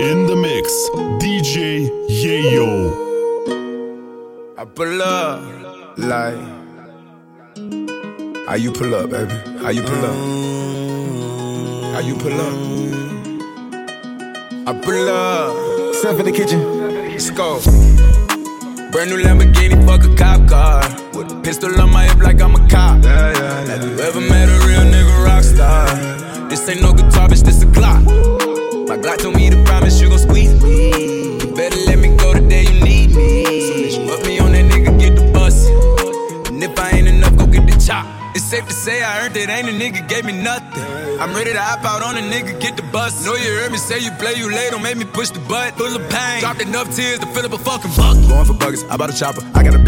In the mix, DJ Yayo. I pull up like. How you pull up, baby? How you pull up? How you pull up? I pull up. Step in the kitchen. Let's go. Brand new Lamborghini, fuck a cop car. With a pistol on my hip like I'm a cop. Yeah, yeah, Have you ever met a real nigga rock star? This ain't no guitar, bitch, this a Glock. Glock told me to promise you gon' squeeze me. You better let me go the day you need me. So bitch, put me on that nigga, get the bus. And if I ain't enough, go get the chop. It's safe to say I earned it, ain't a nigga gave me nothing. I'm ready to hop out on a nigga, get the bus. Know you heard me say you play, you late, don't make me push the butt. Full of pain, dropped enough tears to fill up a fucking bucket. Going for buggers, I bought a chopper. I got a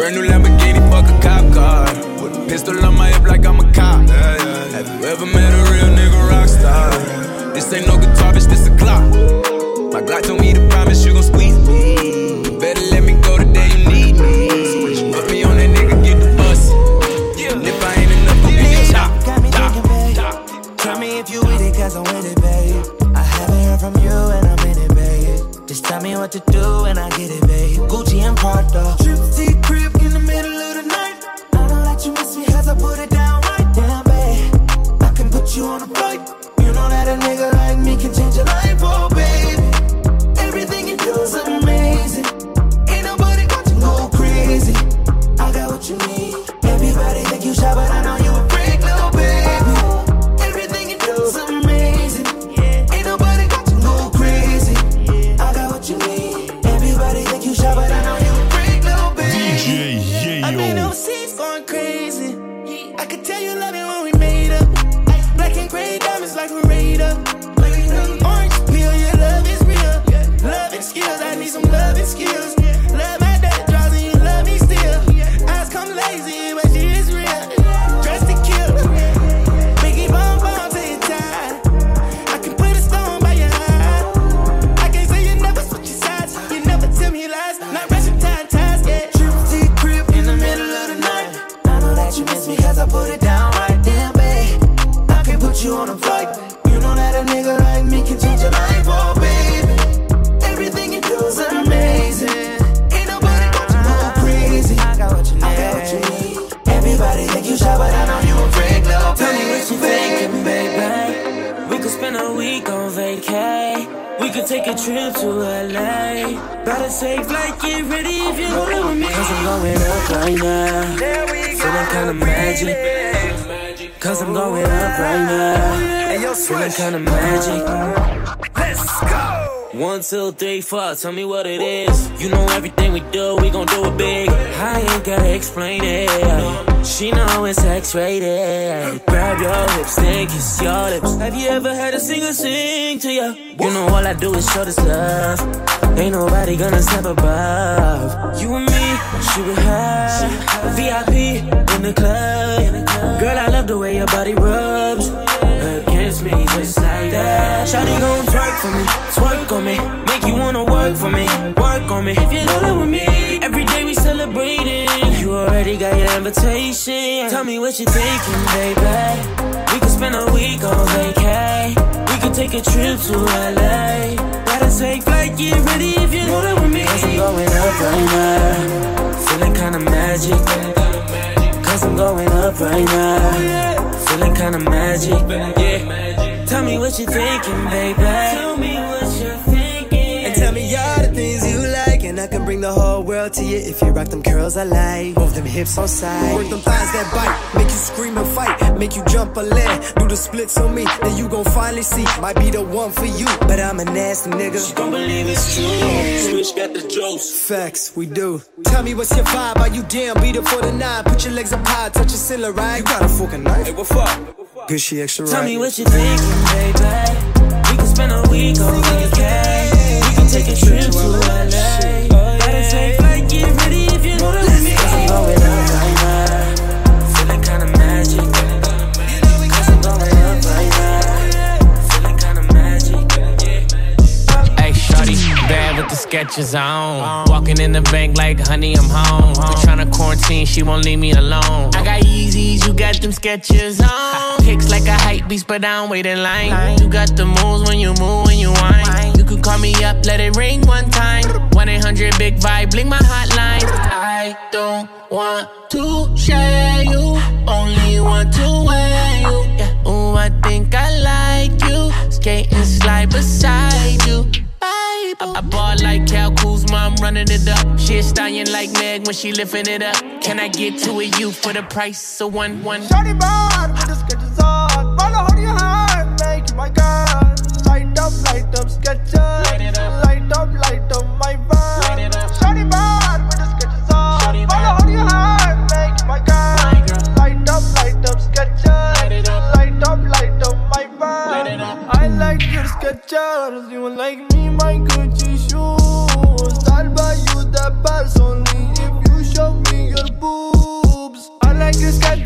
Brand new Lamborghini, fuck a cop car. With a pistol on my hip like I'm a cop. Have you ever met a real nigga rock star? This ain't no guitar, bitch, this a Glock. My Glock told me to promise you gon' squeeze me. You better let me go the day you need me. So put me on that nigga, get the bus. And if I ain't enough, go get the chop. Got me thinking, babe. chop. Tell me if you with it, cause I'm with it, babe. I haven't heard from you and I'm in it, babe. Just tell me what to do and I get it, babe. Gucci and Prada. Trip put it down right down, babe. I can put you on a flight. You know that a nigga like me can change your life, spend a week on vacay. We could take a trip to LA. Better safe flight, get ready if you're rolling with me. Cause I'm going up right now. Feeling kinda magic. Cause I'm going up right now. Feeling kinda magic. Let's go! One, two, three, four, tell me what it is. You know everything we do, we gon' do it big. I ain't gotta explain it. She know it's X-rated. Grab your hips, then kiss your lips. Have you ever had a singer sing to you? You know all I do is show this love. Ain't nobody gonna step above. You and me, she with her. VIP in the club. Girl, I love the way your body rubs against me just like that. Shawty gon' twerk for me, twerk on me, make you wanna work for me, work on me. If you're loving with me, invitation. Tell me what you're thinking, baby. We could spend a week on vacay. We could take a trip to LA. Gotta take flight, get ready if you're rolling with me. Cause I'm going up right now, feeling kinda magic. Cause I'm going up right now. Oh, feeling kinda magic. Yeah. Tell me what you're thinking, baby. Bring the whole world to you if you rock them curls I like. Move them hips on side, work them thighs that bite, make you scream and fight, make you jump a leg, do the splits on me, then you gon' finally see. Might be the one for you, but I'm a nasty nigga. She Don't believe it's true. Switch got the jokes. Facts, we do. Tell me what's your vibe? Are you down? Beat it for the nine. Put your legs up high, touch your ceiling, right? You got a fucking knife. Hey, what up? Good, she extra right. Tell me what you thinking, baby. We can spend a week on Skechers on. Walking in the bank like, honey, I'm home. We tryna quarantine, she won't leave me alone. I got Yeezys, you got them Skechers on. Pics like a hype beast, but I don't wait in line. You got the moves when you move, when you whine. You can call me up, let it ring one time. 1 800 Big Vibe, blink my hotline. I don't want to share you, only want to wear you. Ooh, I think I like you. Skate and slide beside you. I, ball like Kyle Kuzma, I'm running it up. She a stallion like Meg when she lifting it up. Can I get to a you for the price of one one? Shorty bad with the Skechers on. Follow hold your hand, make you my girl. Light up, light up, Skechers. Light it up.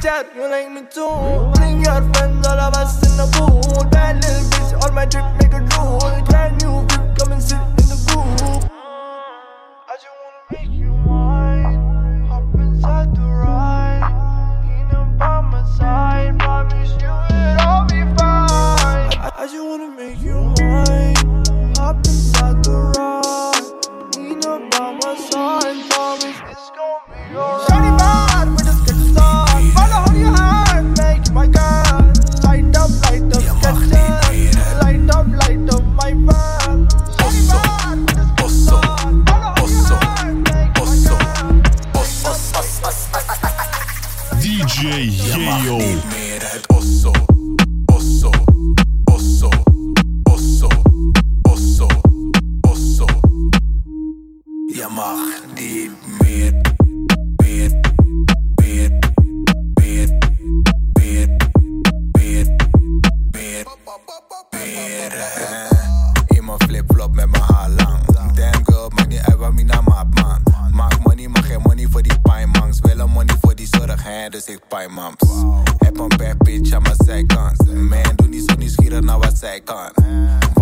Sketches. You like me too. Bring your friends, all of us in the pool. Little bitch, all my drip make a drool. Brand new whip, come and sit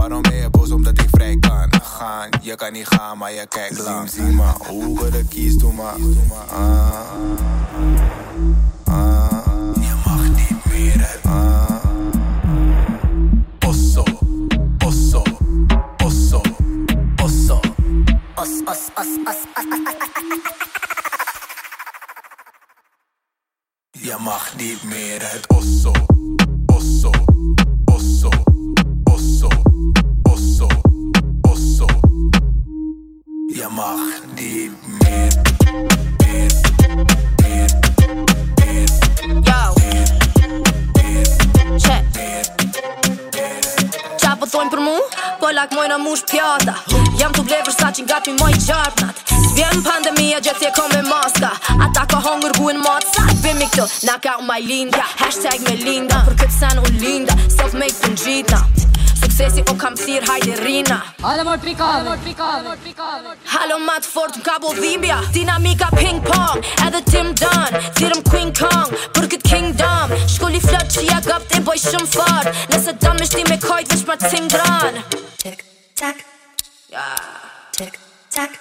Waarom ben je boos omdat ik vrij kan? Gaan, je kan niet gaan, maar je kijkt langs. Zie maar, over de kies, doe maar. Ah, ah. Je mag niet meer uit. Ah. Osso, osso, osso, osso. Je mag niet meer het osso, ka u maj linda Hashtag me linda Për këtë sen u linda. Self make për gjitna Suksesi o kam thirë hajde rina Halo ma të fort m'ka bo dhimbja. Dinamika ping pong Edhe Tim Dunn. Thirëm Queen Kong Për këtë kingdom. Shkolli flot që ja gapt e boj shumë fort. Nëse dam me shti me kojt veç ma të cingran Tick, tack Tick, tack Tick, tack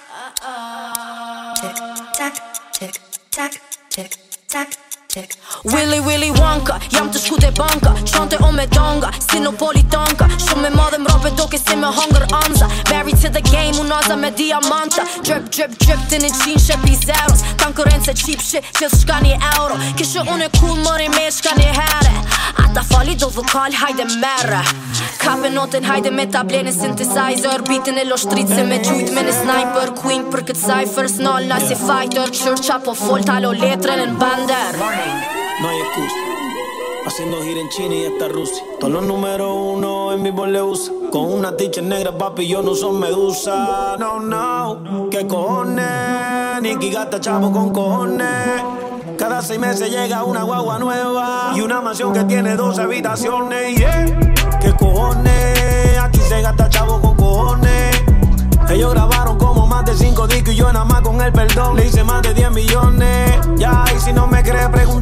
Tick, tack Tick, tack Tick. Willy Willy Wonka, jam të shku te banka. Qante o me donga, si në politonka. Shumë me madhe mrope doke si me hunger anza Married to the game, unaza me diamanta. Drip, drip, drip, të një qinë shepi zeros. Konkurrence cheap shit, që shka një euro. Kishë unë e cool, mëri me shka një here Ata fali do vokal, hajde merre. Kape notin, hajde me tablene synthesizer. Beatin e lo shtrit se me gjujt me në sniper Queen. Për këtë cypher, snall na fighter. Qyr qa po fol, talo letren në bander No hay excusa. Haciendo gira en China y hasta Rusia. Todos los número uno en vivo le usa. Con una ticha negra, papi, yo no son medusa. No, no. ¿Qué cojones? Nicky gasta chavo con cojones. Cada seis meses llega una guagua nueva. Y una mansión que tiene dos habitaciones. Yeah. ¿Qué cojones? Aquí se gasta chavo con cojones. Ellos grabaron como más de 5 discos y yo nada más con el perdón le hice más de 10 millones. Ya, y si no me crees, pregúntale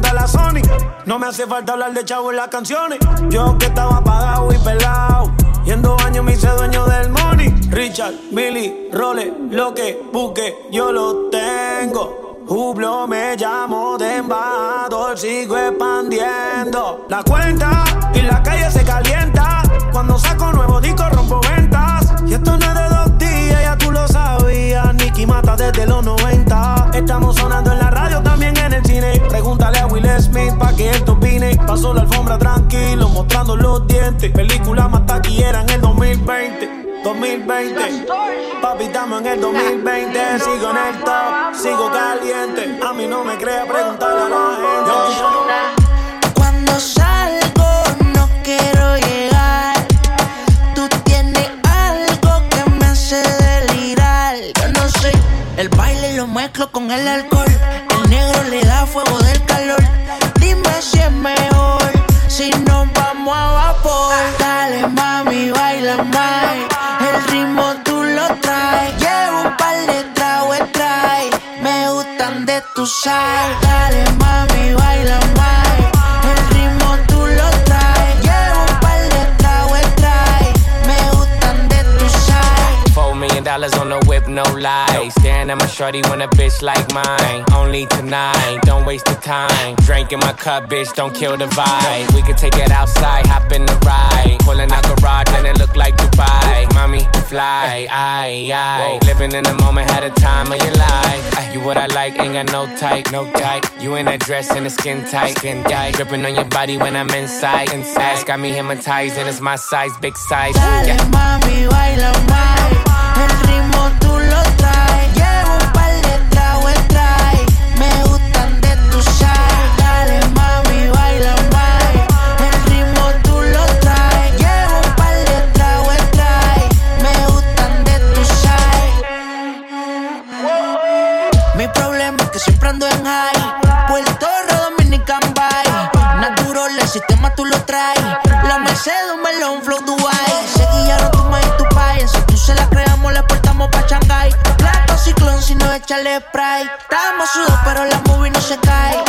a Sony. No me hace falta hablar de chavo en las canciones. Yo que estaba apagado y pelado. Y en años me hice dueño del money. Richard, Billy, role, lo que busque, yo lo tengo. Jublo me llamo de embajador, sigo expandiendo. La cuenta y la calle se calienta. Película Mataki era en el 2020. 2020, papi, estamos en el 2020. Sigo en el top, sigo caliente. A mí no me crea preguntarle a la gente. Cuando salgo, no quiero llegar. Tú tienes algo que me hace delirar. Yo no sé, el baile lo mezclo con el alcohol de at my shorty when a bitch like mine. Only tonight, don't waste the time. Drink in my cup, bitch, don't kill the vibe. We could take it outside, hop in the ride. Pulling out garage and it look like Dubai. Mommy, fly, I, I. Living in the moment, had a time of your life. You what I like, ain't got no type, no type. You in that dress and the skin tight, skin tight. Dripping on your body when I'm inside, inside. Got me hypnotized and it's my size, big size. Dale, yeah. mami, baila más. El high. Puerto Dominican Bay. Natural, el sistema tú lo traes. La Mercedes, un melón, flow Dubai. Seguillaron tu maíz, tu país. Si tú se la creamos, la portamos pa' Shanghai. Plato ciclón, si no échale spray. Estamos sudos, pero la movie no se cae.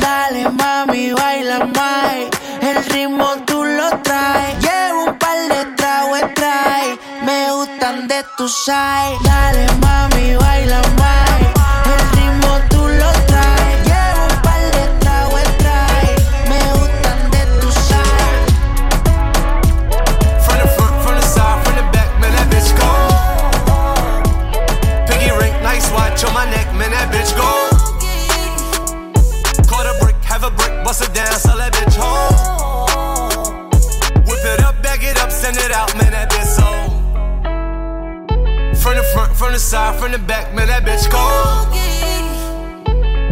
Dale, mami, baila más. El ritmo tú lo traes. Llevo un par de tragos, trae. Me gustan de tu side. Dale, mami, baila más. Bust it down, sell that bitch home. Whip it up, bag it up, send it out, man, that bitch so. From the front, from the side, from the back, man, that bitch go.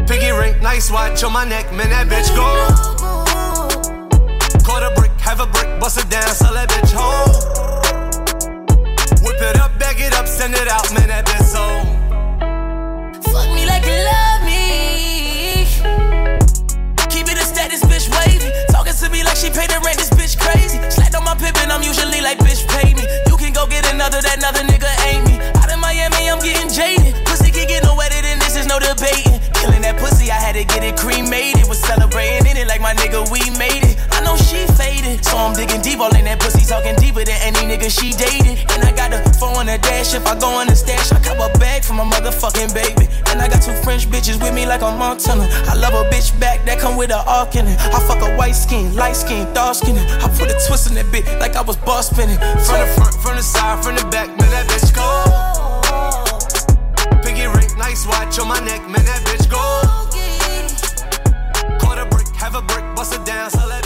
Piggy ring, nice watch on my neck, man, that bitch go. Caught a brick, have a brick, bust it down, sell that bitch home. Whip it up, bag it up, send it out, man, that bitch so. Talking deeper than any nigga she dated. And I got a phone on the dash. If I go on the stash, I cop a bag for my motherfucking baby. And I got two French bitches with me like a Montana. I love a bitch back that come with a arc in it. I fuck a white skin, light skin, dark skin. I put a twist in that bitch like I was boss spinning. From the front, from the side, from the back, man, that bitch cold. Pinky ring, nice watch on my neck, man, that bitch gold. Quarter brick, have a brick, bust it down, so let